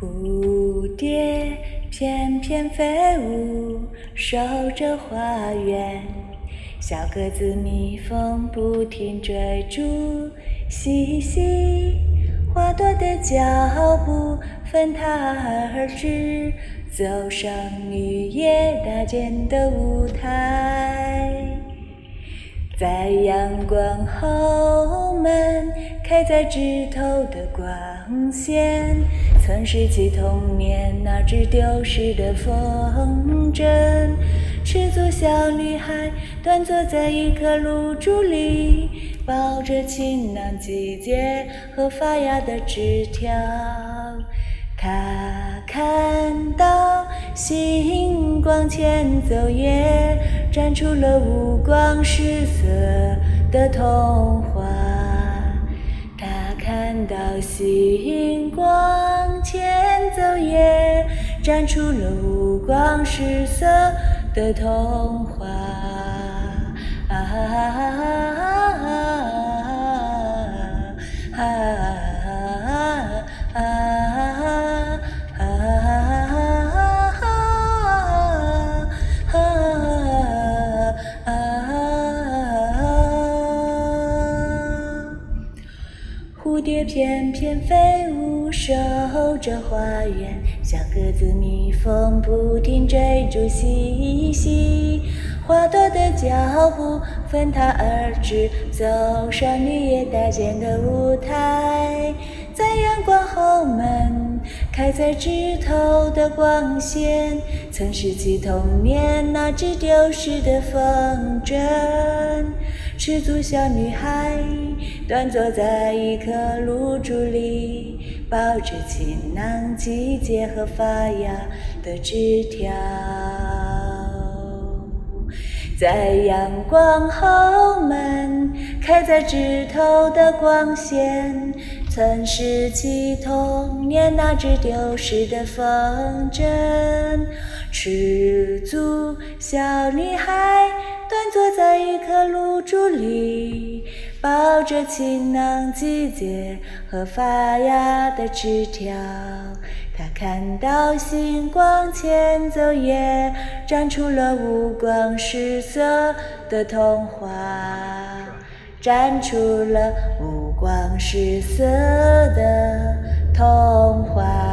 蝴蝶翩翩飞舞，守着花园；小鸽子、蜜蜂不停追逐，嘻嘻花朵的脚步纷沓而至，走上绿叶搭建的舞台。在阳光后门开在枝头的光线，曾拾起童年那只丢失的风筝。赤足小女孩端坐在一棵露珠里，抱着晴朗季节和发芽的枝条。她看到星光前走夜。展出了五光十色的童话。他看到星光前走夜，展出了五光十色的童话。啊哈哈哈蝴蝶翩翩飞舞，守着花园；小鸽子、蜜蜂不停追逐，嬉戏。花朵的脚步纷沓而至，走上绿叶搭建的舞台。在阳光后门，开在枝头的光线，曾拾起童年那只丢失的风筝。赤足小女孩端坐在一棵露珠里，抱着晴朗季节和发芽的枝条。在阳光后门开在枝头的光线，曾拾起童年那只丢失的风筝。赤足小女孩。端坐在一棵露珠里，抱着晴朗季节和发芽的枝条。他看到星光前走夜，长出了五光十色的童话，长出了五光十色的童话。